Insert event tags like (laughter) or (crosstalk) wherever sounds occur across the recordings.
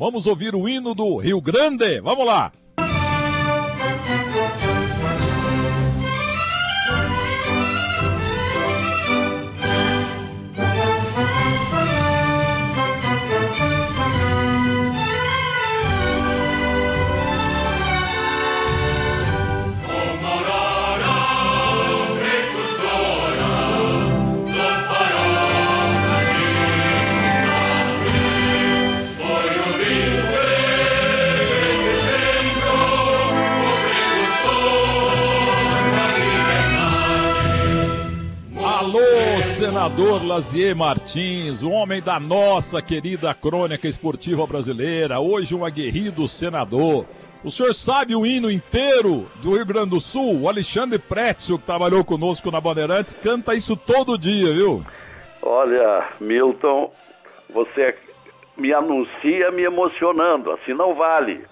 Vamos ouvir o hino do Rio Grande. Vamos lá. Senador Lazier Martins, o homem da nossa querida crônica esportiva brasileira, hoje um aguerrido senador. O senhor sabe o hino inteiro do Rio Grande do Sul? O Alexandre Pretzel, que trabalhou conosco na Bandeirantes, canta isso todo dia, viu? Olha, Milton, você me anuncia me emocionando, assim não vale.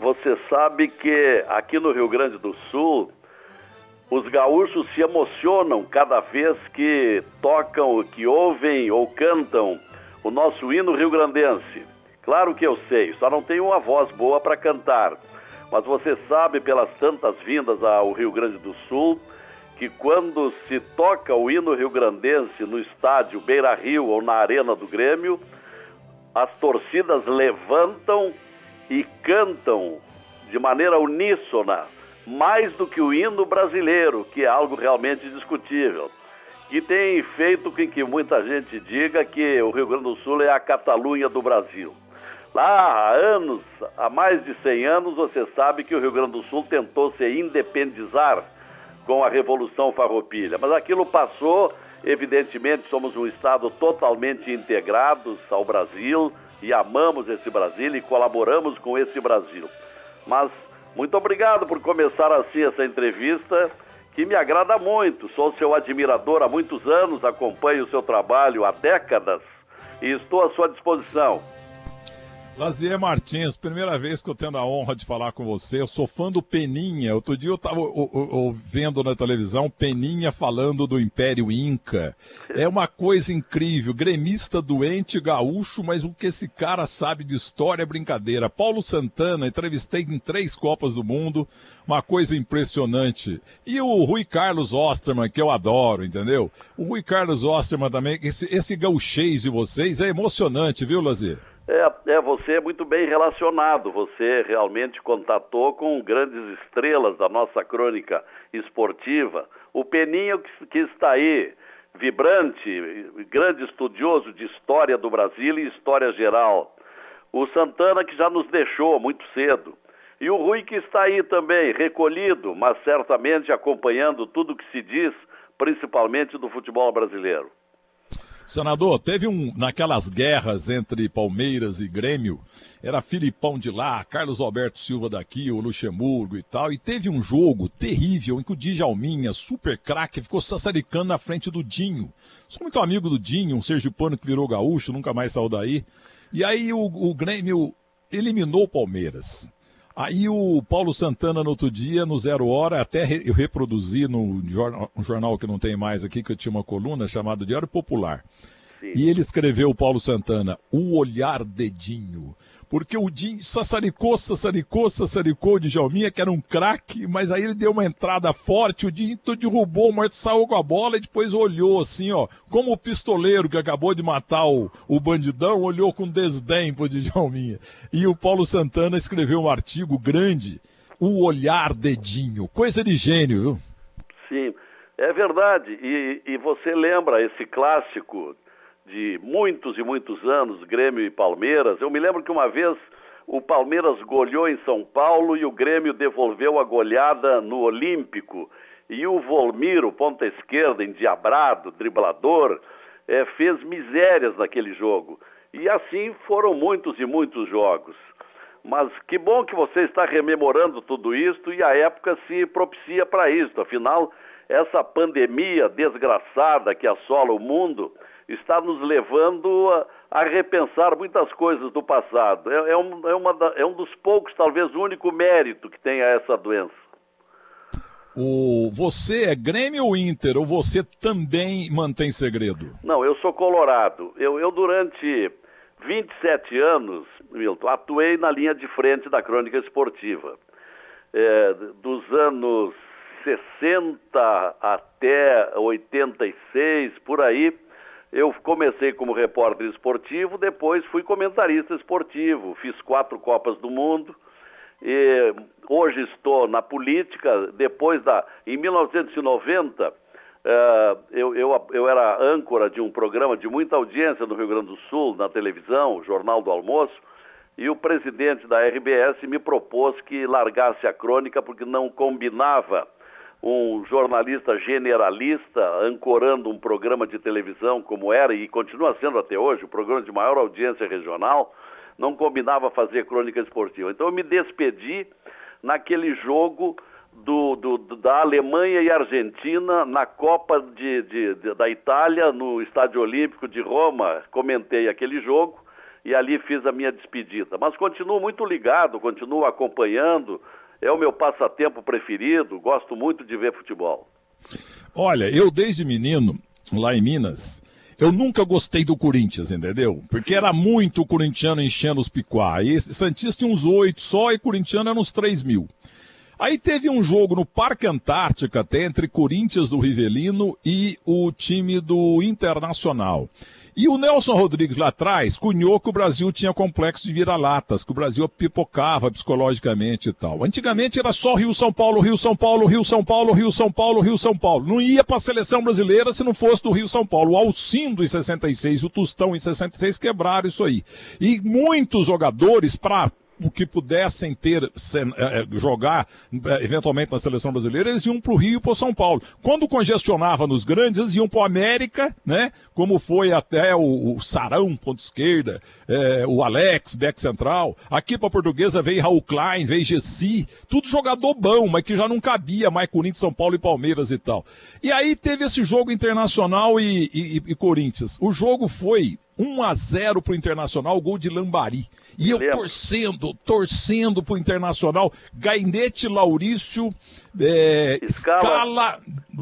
Você sabe que aqui no Rio Grande do Sul os gaúchos se emocionam cada vez que tocam, que ouvem ou cantam o nosso hino rio-grandense. Claro que eu sei, só não tenho uma voz boa para cantar. Mas você sabe, pelas tantas vindas ao Rio Grande do Sul, que quando se toca o hino rio-grandense no estádio Beira Rio ou na Arena do Grêmio, as torcidas levantam e cantam de maneira uníssona mais do que o hino brasileiro, que é algo realmente discutível. E tem feito com que muita gente diga que o Rio Grande do Sul é a Catalunha do Brasil. Lá há anos, há mais de 100 anos, você sabe que o Rio Grande do Sul tentou se independizar com a Revolução Farroupilha, mas aquilo passou, evidentemente somos um estado totalmente integrados ao Brasil e amamos esse Brasil e colaboramos com esse Brasil. Mas muito obrigado por começar assim essa entrevista, que me agrada muito. Sou seu admirador há muitos anos, acompanho o seu trabalho há décadas e estou à sua disposição. Lazier Martins, primeira vez que eu tenho a honra de falar com você. Eu sou fã do Peninha. Outro dia eu estava vendo na televisão Peninha falando do Império Inca. É uma coisa incrível. Gremista doente, gaúcho, mas o que esse cara sabe de história é brincadeira. Paulo Santana, entrevistei em três Copas do Mundo. Uma coisa impressionante. E o Rui Carlos Osterman, que eu adoro, entendeu? O Rui Carlos Osterman também, esse, esse gauchês de vocês é emocionante, viu, Lazier? É, é, você é muito bem relacionado. Você realmente contatou com grandes estrelas da nossa crônica esportiva. O Peninho que, que está aí, vibrante, grande estudioso de história do Brasil e história geral. O Santana que já nos deixou muito cedo. E o Rui que está aí também, recolhido, mas certamente acompanhando tudo o que se diz, principalmente do futebol brasileiro. Senador, teve um, naquelas guerras entre Palmeiras e Grêmio, era Filipão de lá, Carlos Alberto Silva daqui, o Luxemburgo e tal, e teve um jogo terrível em que o Djalminha, super craque, ficou sassaricando na frente do Dinho. Sou muito amigo do Dinho, um sergipano que virou gaúcho, nunca mais saiu daí. E aí o, o Grêmio eliminou o Palmeiras. Aí o Paulo Santana, no outro dia, no Zero Hora, até eu reproduzi no jornal, um jornal que não tem mais aqui, que eu tinha uma coluna chamada Diário Popular. Sim. E ele escreveu, o Paulo Santana, o olhar dedinho porque o Dinho sassaricou, sassaricou, sassaricou de Djalminha, que era um craque, mas aí ele deu uma entrada forte, o Dinho derrubou, o Marto saiu com a bola e depois olhou assim, ó, como o pistoleiro que acabou de matar o, o bandidão, olhou com desdém pro Djalminha. E o Paulo Santana escreveu um artigo grande, O Olhar Dedinho, coisa de gênio, viu? Sim, é verdade, e, e você lembra esse clássico de muitos e muitos anos, Grêmio e Palmeiras. Eu me lembro que uma vez o Palmeiras goleou em São Paulo e o Grêmio devolveu a goleada no Olímpico. E o Volmiro, ponta esquerda, endiabrado, driblador, é, fez misérias naquele jogo. E assim foram muitos e muitos jogos. Mas que bom que você está rememorando tudo isso e a época se propicia para isso. Afinal, essa pandemia desgraçada que assola o mundo está nos levando a, a repensar muitas coisas do passado. É, é, um, é, uma, é um dos poucos, talvez o único mérito que tenha essa doença. O, você é Grêmio ou Inter? Ou você também mantém segredo? Não, eu sou colorado. Eu, eu durante 27 anos Milton, atuei na linha de frente da crônica esportiva. É, dos anos 60 até 86, por aí, eu comecei como repórter esportivo, depois fui comentarista esportivo, fiz quatro Copas do Mundo. E hoje estou na política, depois da. Em 1990, uh, eh, eu, eu, eu era âncora de um programa de muita audiência no Rio Grande do Sul, na televisão, Jornal do Almoço, e o presidente da RBS me propôs que largasse a crônica porque não combinava um jornalista generalista ancorando um programa de televisão como era e continua sendo até hoje, o programa de maior audiência regional, não combinava fazer crônica esportiva. Então eu me despedi naquele jogo do, do, da Alemanha e Argentina na Copa de, de, de, da Itália, no Estádio Olímpico de Roma. Comentei aquele jogo e ali fiz a minha despedida. Mas continuo muito ligado, continuo acompanhando é o meu passatempo preferido, gosto muito de ver futebol. Olha, eu desde menino, lá em Minas, eu nunca gostei do Corinthians, entendeu? Porque era muito corintiano enchendo os picuá. E Santista tinha uns oito só e corintiano era uns três mil. Aí teve um jogo no Parque Antártica até entre Corinthians do Rivelino e o time do Internacional. E o Nelson Rodrigues lá atrás cunhou que o Brasil tinha complexo de vira-latas, que o Brasil pipocava psicologicamente e tal. Antigamente era só Rio-São Paulo, Rio-São Paulo, Rio-São Paulo, Rio-São Paulo, Rio-São Paulo. Não ia para a seleção brasileira se não fosse do Rio-São Paulo. O Alcindo em 66, o Tustão em 66 quebraram isso aí. E muitos jogadores, para que pudessem ter é, é, jogar é, eventualmente na seleção brasileira, eles iam para o Rio e para São Paulo. Quando congestionava nos grandes, eles iam para o América, né? Como foi até o, o Sarão, ponto esquerda, é, o Alex, back central. Aqui para Portuguesa veio Raul Klein, veio Gessi, tudo jogador bom, mas que já não cabia mais Corinthians, São Paulo e Palmeiras e tal. E aí teve esse jogo internacional e, e, e Corinthians. O jogo foi 1 a 0 pro Internacional, gol de Lambari. E eu torcendo, torcendo pro Internacional. Gainete Laurício, é, Escala, Escala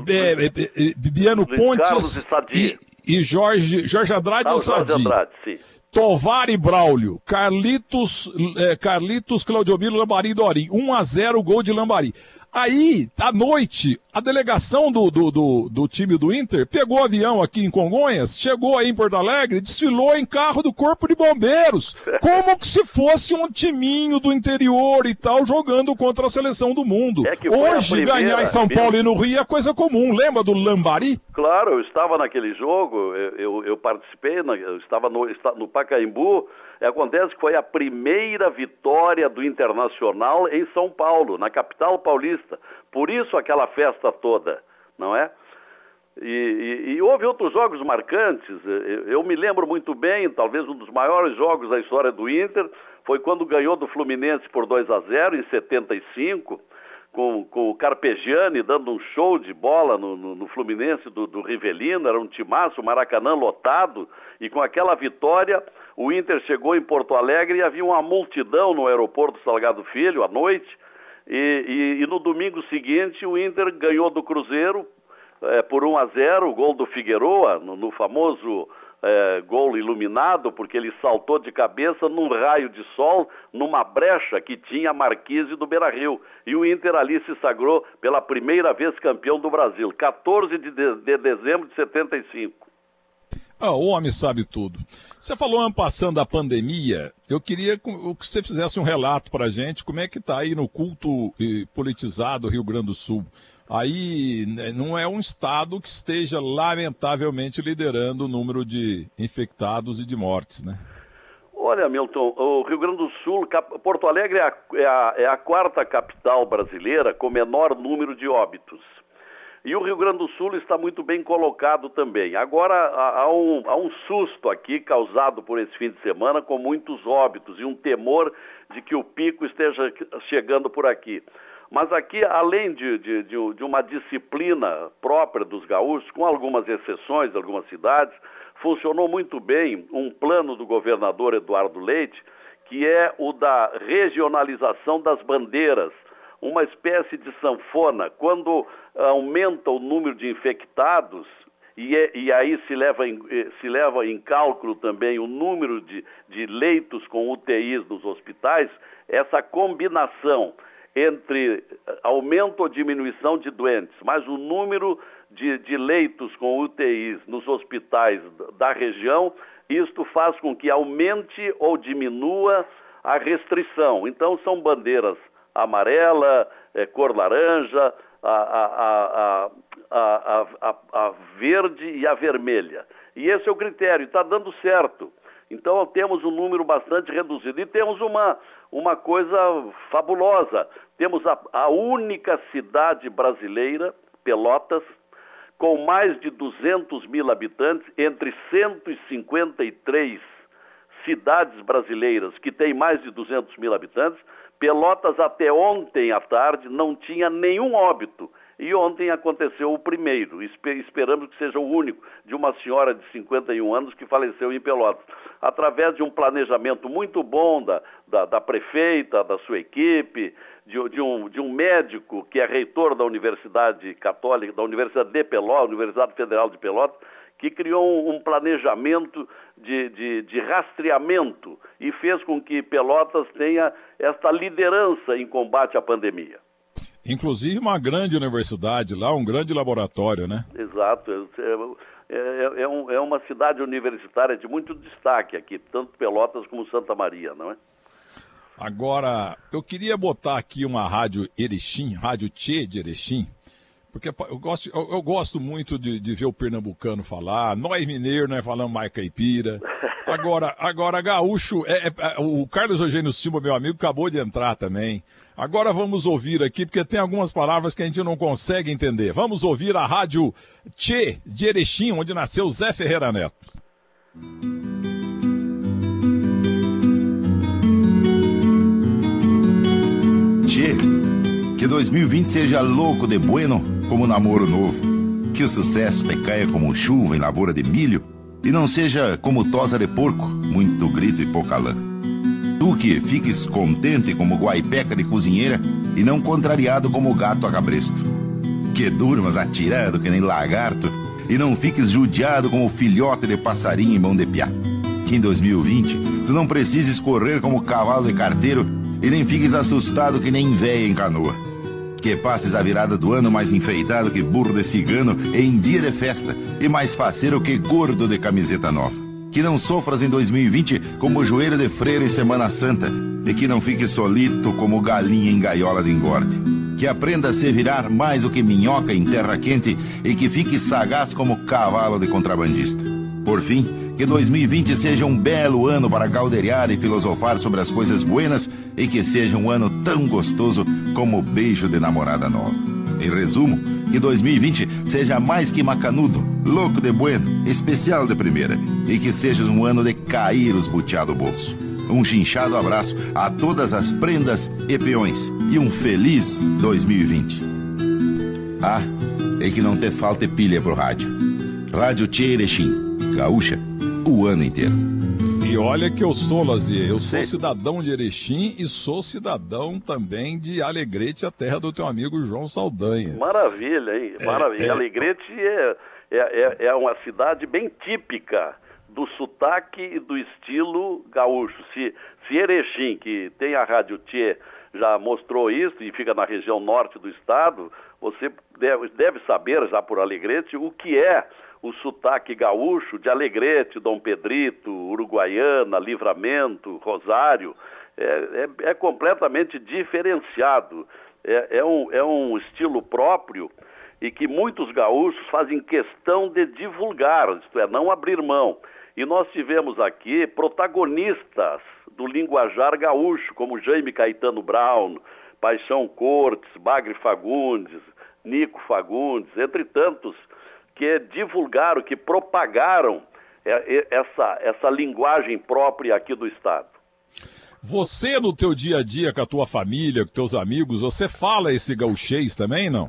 é, é, é Bibiano Pontes e, e, Jorge, Jorge Andrade ah, Jorge Andrade, sim. Tovar e Braulio, Carlitos, é, Carlitos Claudiomiro Lambari e Dorim. 1 a 0 gol de Lambari. Aí, à noite, a delegação do, do, do, do, time do Inter pegou o avião aqui em Congonhas, chegou aí em Porto Alegre, desfilou em carro do Corpo de Bombeiros, como que se fosse um timinho do interior e tal, jogando contra a seleção do mundo. É Hoje, primeira, ganhar em São Paulo e no Rio é coisa comum. Lembra do Lambari? Claro, eu estava naquele jogo, eu, eu, eu participei, eu estava no, no Pacaembu, Acontece que foi a primeira vitória do Internacional em São Paulo, na capital paulista. Por isso aquela festa toda, não é? E, e, e, houve outros jogos marcantes. Eu, eu, me lembro muito bem, talvez um dos maiores jogos da história do Inter foi quando ganhou do Fluminense por 2 a 0 em 75, com, com o Carpegiani dando um show de bola no, no, no Fluminense do, do Rivelino, era um timaço, o Maracanã lotado, e com aquela vitória o Inter chegou em Porto Alegre e havia uma multidão no aeroporto Salgado Filho à noite. E, e, e no domingo seguinte o Inter ganhou do Cruzeiro é, por 1 a 0, o gol do Figueroa, no, no famoso é, gol iluminado, porque ele saltou de cabeça num raio de sol, numa brecha que tinha a marquise do Beira Rio. E o Inter ali se sagrou pela primeira vez campeão do Brasil, 14 de, de, de dezembro de 75. Ah, o homem sabe tudo. Você falou ano passando pandemia. Eu queria que você fizesse um relato para gente como é que está aí no culto eh, politizado Rio Grande do Sul. Aí né, não é um estado que esteja lamentavelmente liderando o número de infectados e de mortes, né? Olha, Milton, o Rio Grande do Sul, Porto Alegre é a, é a, é a quarta capital brasileira com menor número de óbitos. E o Rio Grande do Sul está muito bem colocado também. Agora, há um, há um susto aqui causado por esse fim de semana com muitos óbitos e um temor de que o pico esteja chegando por aqui. Mas aqui, além de, de, de, uma disciplina própria dos gaúchos, com algumas exceções, algumas cidades, funcionou muito bem um plano do governador Eduardo Leite, que é o da regionalização das bandeiras uma espécie de sanfona. Quando aumenta o número de infectados e, é, e aí se leva, em, eh, se leva em cálculo também o número de, de leitos com UTIs nos hospitais, essa combinação entre aumento ou diminuição de doentes, mais o número de, de leitos com UTIs nos hospitais da região, isto faz com que aumente ou diminua a restrição. Então, são bandeiras amarela, é, cor laranja, a, a, a, a, verde e a vermelha. E esse é o critério, está dando certo. Então temos um número bastante reduzido. E temos uma, uma coisa fabulosa: temos a, única cidade brasileira, Pelotas, com mais de 200 mil habitantes, entre 153 cidades brasileiras que têm mais de 200 mil habitantes, Pelotas até ontem à tarde não tinha nenhum óbito. E ontem aconteceu o primeiro, esperamos que seja o único, de uma senhora de 51 anos que faleceu em Pelotas. Através de um planejamento muito bom da, da, da prefeita, da sua equipe, de, de, um, de um médico que é reitor da Universidade Católica, da Universidade de Pelotas, Universidade Federal de Pelotas, que criou um planejamento de, de, de, rastreamento e fez com que Pelotas tenha esta liderança em combate à pandemia. Inclusive uma grande universidade lá, um grande laboratório, né? Exato. É, é, é, um, é uma cidade universitária de muito destaque aqui, tanto Pelotas como Santa Maria, não é? Agora, eu queria botar aqui uma rádio Erechim, rádio Tchê de Erechim, porque eu gosto, eu, eu gosto muito de, de, ver o pernambucano falar, nós mineiro, nós falamos mais caipira. Agora, agora gaúcho, é, é, é, o Carlos Eugênio Silva, meu amigo, acabou de entrar também. Agora vamos ouvir aqui, porque tem algumas palavras que a gente não consegue entender. Vamos ouvir a rádio Tchê de Erechim, onde nasceu Zé Ferreira Neto. Tchê, que 2020 seja louco de bueno como namoro novo. Que o sucesso te caia como chuva em lavoura de milho e não seja como tosa de porco, muito grito e pouca lã. Tu que fiques contente como guaipeca de cozinheira e não contrariado como gato a cabresto. Que durmas atirado que nem lagarto e não fiques judiado como filhote de passarinho em mão de piá. Que em 2020 tu não precises correr como cavalo de carteiro e nem fiques assustado que nem véia em canoa que passes a virada do ano mais enfeitado que burro de cigano em dia de festa e mais faceiro que gordo de camiseta nova. Que não sofras em 2020 como joelho de freira em Semana Santa e que não fiques solito como galinha em gaiola de engorde. Que aprenda a se virar mais do que minhoca em terra quente e que fique sagaz como cavalo de contrabandista. Por fim, que 2020 seja um belo ano para calderear e filosofar sobre as coisas buenas e que seja um ano tão gostoso como o beijo de namorada nova. Em resumo, que 2020 seja mais que macanudo, louco de bueno, especial de primeira e que seja um ano de cair os butiá do bolso. Um chinchado abraço a todas as prendas e peões e um feliz 2020. Ah, e que não te falte pilha pro rádio. Rádio Tchê Erechim, gaúcha o ano inteiro. E olha que eu sou, Lazier, eu sou cidadão de Erechim e sou cidadão também de Alegrete, a terra do teu amigo João Saldanha. Maravilha, hein? É, Maravilha. É... Alegrete é, é, é, é uma cidade bem típica do sotaque e do estilo gaúcho. Se, se Erechim, que tem a Rádio Tchê, já mostrou isso e fica na região norte do estado, você deve, deve saber já por Alegrete o que é o sotaque gaúcho de Alegrete, Dom Pedrito, Uruguaiana, Livramento, Rosário, é, é, é completamente diferenciado. É, é, um, é um estilo próprio e que muitos gaúchos fazem questão de divulgar, isto é, não abrir mão. E nós tivemos aqui protagonistas do linguajar gaúcho, como Jaime Caetano Brown, Paixão Cortes, Bagre Fagundes, Nico Fagundes, entre tantos que divulgaram, que propagaram é, é, essa, essa linguagem própria aqui do Estado. Você, no teu dia a dia, com a tua família, com teus amigos, você fala esse gauchês também, não?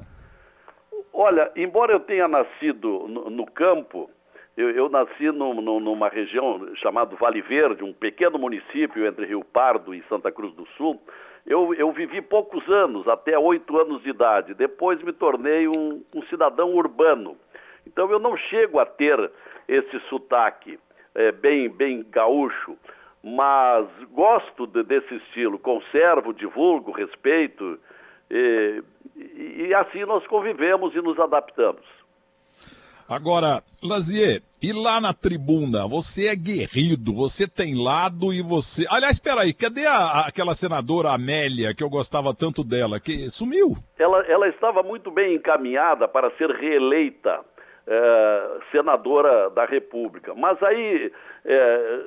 Olha, embora eu tenha nascido no, no campo, eu, eu nasci no, no, numa região chamada Vale Verde, um pequeno município entre Rio Pardo e Santa Cruz do Sul. Eu, eu vivi poucos anos, até oito anos de idade. Depois me tornei um, um cidadão urbano Então eu não chego a ter esse sotaque é, bem, bem gaúcho, mas gosto de, desse estilo, conservo, divulgo, respeito, e, e assim nós convivemos e nos adaptamos. Agora, Lazier, e lá na tribuna, você é guerrido, você tem lado e você. Aliás, espera aí, cadê a, aquela senadora Amélia, que eu gostava tanto dela, que sumiu? Ela, ela estava muito bem encaminhada para ser reeleita é, senadora da República. Mas aí, é,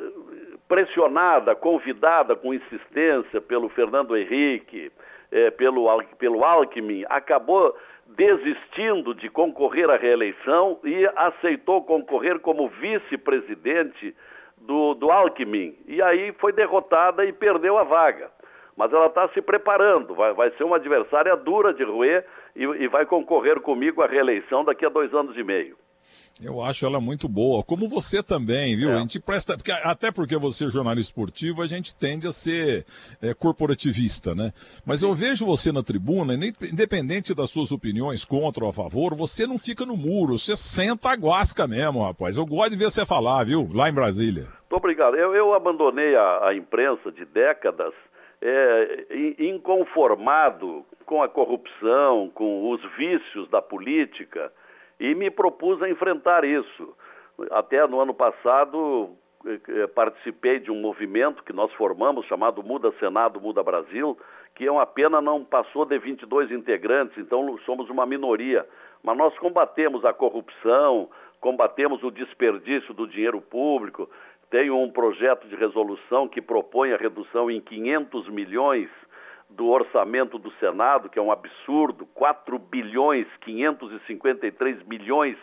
pressionada, convidada com insistência pelo Fernando Henrique, é, pelo, pelo Alckmin, acabou desistindo de concorrer à reeleição e aceitou concorrer como vice-presidente do, do Alckmin. E aí foi derrotada e perdeu a vaga. Mas ela está se preparando, vai, vai ser uma adversária dura de roer e, e vai concorrer comigo à reeleição daqui a dois anos e meio. Eu acho ela muito boa, como você também, viu? É. A gente presta, porque, até porque você é jornalista esportivo, a gente tende a ser é, corporativista, né? Mas eu vejo você na tribuna, independente das suas opiniões contra ou a favor, você não fica no muro, você senta a guasca mesmo, rapaz. Eu gosto de ver você falar, viu? Lá em Brasília. Muito obrigado. Eu, eu abandonei a, a, imprensa de décadas é, inconformado com a corrupção, com os vícios da política e me propus a enfrentar isso. Até no ano passado eh, eh, participei de um movimento que nós formamos chamado Muda Senado, Muda Brasil, que é uma pena não passou de 22 integrantes, então somos uma minoria. Mas nós combatemos a corrupção, combatemos o desperdício do dinheiro público. Tenho um projeto de resolução que propõe a redução em 500 milhões do orçamento do Senado, que é um absurdo, 4 bilhões 553 milhões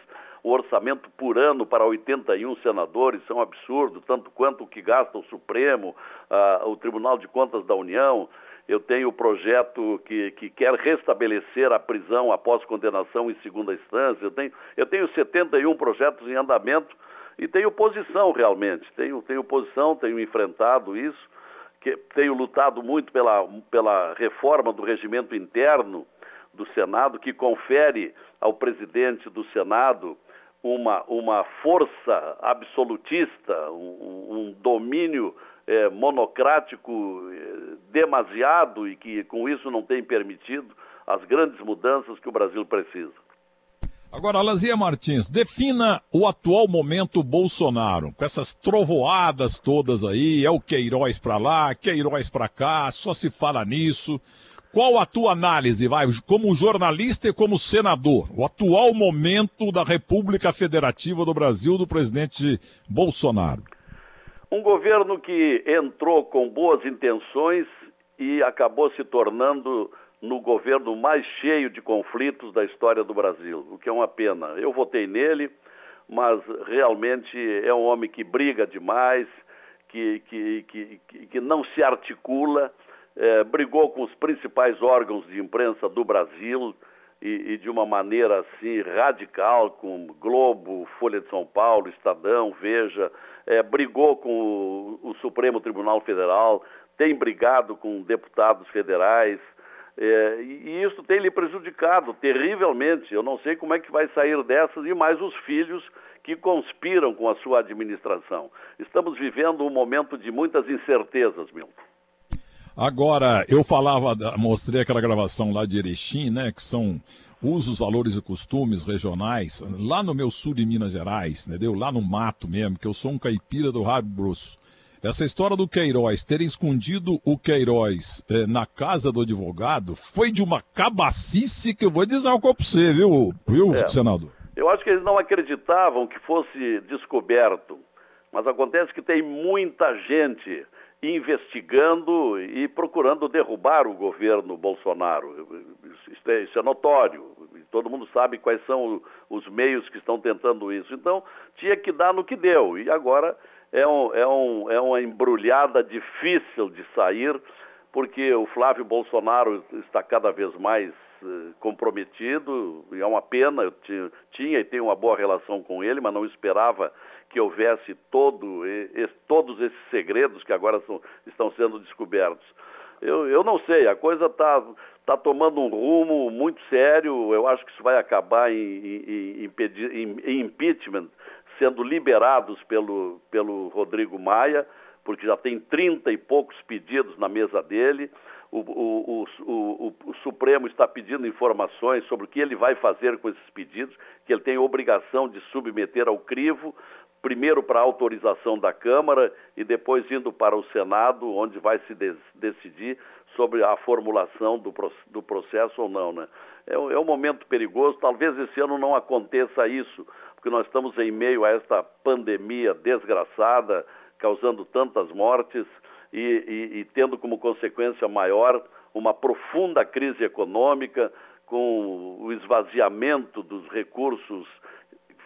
o orçamento por ano para 81 senadores, isso é um absurdo, tanto quanto o que gasta o Supremo, uh, o Tribunal de Contas da União. Eu tenho o projeto que, que quer restabelecer a prisão após condenação em segunda instância. Eu tenho, eu tenho 71 projetos em andamento e tenho posição realmente. Tenho, tenho posição, tenho enfrentado isso que tenho lutado muito pela, pela reforma do regimento interno do Senado, que confere ao presidente do Senado uma, uma força absolutista, um, um domínio é, monocrático é, demasiado e que com isso não tem permitido as grandes mudanças que o Brasil precisa. Agora, Lazia Martins, defina o atual momento Bolsonaro, com essas trovoadas todas aí, é o Queiroz para lá, Queiroz para cá, só se fala nisso. Qual a tua análise, vai, como jornalista e como senador, o atual momento da República Federativa do Brasil do presidente Bolsonaro? Um governo que entrou com boas intenções e acabou se tornando no governo mais cheio de conflitos da história do Brasil, o que é uma pena. Eu votei nele, mas realmente é um homem que briga demais, que, que, que, que não se articula, é, brigou com os principais órgãos de imprensa do Brasil e, e, de uma maneira assim radical, com Globo, Folha de São Paulo, Estadão, Veja, é, brigou com o, o Supremo Tribunal Federal, tem brigado com deputados federais, é, e isso tem lhe prejudicado terrivelmente. Eu não sei como é que vai sair dessas e mais os filhos que conspiram com a sua administração. Estamos vivendo um momento de muitas incertezas, Milton. Agora, eu falava, mostrei aquela gravação lá de Erechim, né, que são usos, valores e costumes regionais, lá no meu sul de Minas Gerais, entendeu? Lá no mato mesmo, que eu sou um caipira do Rabo Grosso. Essa história do Queiroz, ter escondido o Queiroz eh, na casa do advogado, foi de uma cabacice que eu vou dizer algo para você, viu, viu é. senador? Eu acho que eles não acreditavam que fosse descoberto, mas acontece que tem muita gente investigando e procurando derrubar o governo Bolsonaro. Isso é, isso é, notório. Todo mundo sabe quais são os meios que estão tentando isso. Então, tinha que dar no que deu. E agora é, um, é, um, é uma embrulhada difícil de sair, porque o Flávio Bolsonaro está cada vez mais uh, comprometido, e é uma pena, eu tinha, tinha e tenho uma boa relação com ele, mas não esperava que houvesse todo, todos esses segredos que agora são, estão sendo descobertos. eu, eu não sei, a coisa está tá tomando um rumo muito sério. Eu acho que isso vai acabar em, em, em, em impeachment, sendo liberados pelo, pelo Rodrigo Maia, porque já tem 30 e poucos pedidos na mesa dele. O, o, o, o, Supremo está pedindo informações sobre o que ele vai fazer com esses pedidos, que ele tem obrigação de submeter ao crivo, primeiro para autorização da Câmara e depois indo para o Senado, onde vai se decidir sobre a formulação do, do processo ou não. Né? É, é um momento perigoso, talvez esse ano não aconteça isso, porque nós estamos em meio a esta pandemia desgraçada, causando tantas mortes e, e, e tendo como consequência maior uma profunda crise econômica, com o esvaziamento dos recursos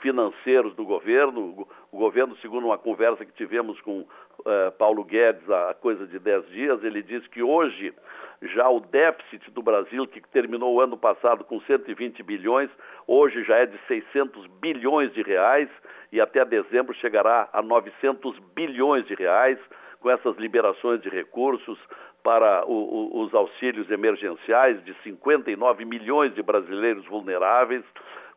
financeiros do governo. O governo, segundo uma conversa que tivemos com uh, Paulo Guedes há coisa de 10 dias, ele disse que hoje já o déficit do Brasil, que terminou o ano passado com 120 bilhões, hoje já é de 600 bilhões de reais e até dezembro chegará a 900 bilhões de reais com essas liberações de recursos para o, o, os auxílios emergenciais de 59 milhões de brasileiros vulneráveis,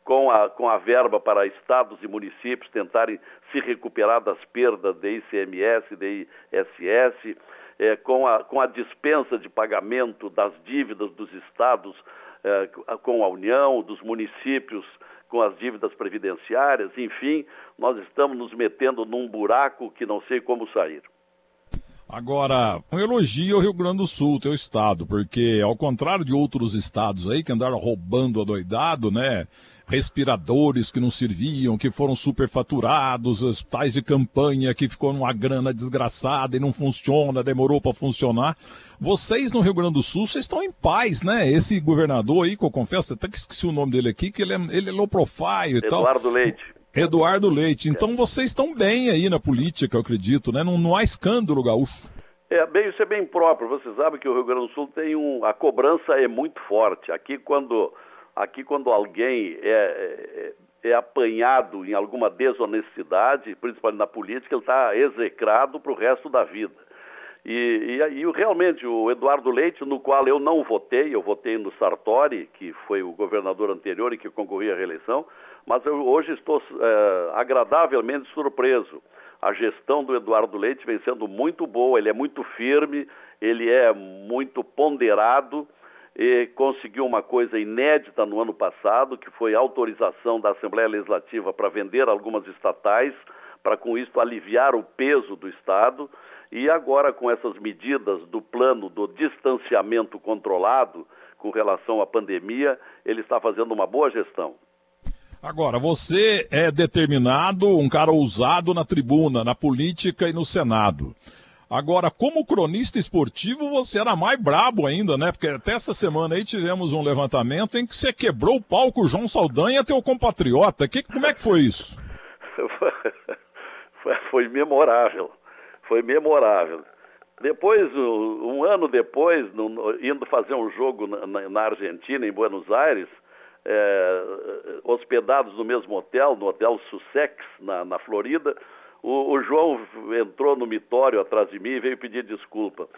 com a, com a verba para estados e municípios tentarem se recuperar das perdas de ICMS, de ISS, é, com, a, com a dispensa de pagamento das dívidas dos estados é, com a União, dos municípios com as dívidas previdenciárias, enfim, nós estamos nos metendo num buraco que não sei como sair. Agora, um elogio ao Rio Grande do Sul, teu estado, porque ao contrário de outros estados aí que andaram roubando a doidado, né? Respiradores que não serviam, que foram superfaturados, os tais de campanha que ficou numa grana desgraçada e não funciona, demorou para funcionar. Vocês no Rio Grande do Sul, vocês estão em paz, né? Esse governador aí, que eu confesso, até que esqueci o nome dele aqui, que ele é, ele é low profile e Eduardo tal. Eduardo Leite. Eduardo Leite. Então vocês estão bem aí na política, eu acredito, né? Não, não há escândalo gaúcho. É, bem, isso é bem próprio. Você sabe que o Rio Grande do Sul tem um. A cobrança é muito forte. Aqui, quando, aqui, quando alguém é, é, é apanhado em alguma desonestidade, principalmente na política, ele está execrado para o resto da vida. E, e, e, realmente o Eduardo Leite, no qual eu não votei, eu votei no Sartori, que foi o governador anterior e que concorria à reeleição, mas eu hoje estou é, agradavelmente surpreso. A gestão do Eduardo Leite vem sendo muito boa, ele é muito firme, ele é muito ponderado e conseguiu uma coisa inédita no ano passado, que foi autorização da Assembleia Legislativa para vender algumas estatais, para com isso aliviar o peso do Estado. E agora, com essas medidas do plano do distanciamento controlado com relação à pandemia, ele está fazendo uma boa gestão. Agora, você é determinado, um cara ousado na tribuna, na política e no Senado. Agora, como cronista esportivo, você era mais brabo ainda, né? Porque até essa semana aí tivemos um levantamento em que você quebrou o palco João Saldanha, teu compatriota. Que, como é que foi isso? (laughs) foi, foi memorável. Foi memorável. Depois, um ano depois, indo fazer um jogo na, na Argentina, em Buenos Aires, é, hospedados no mesmo hotel, no Hotel Sussex, na, na Florida. O, o, João entrou no mitório atrás de mim e veio pedir desculpa.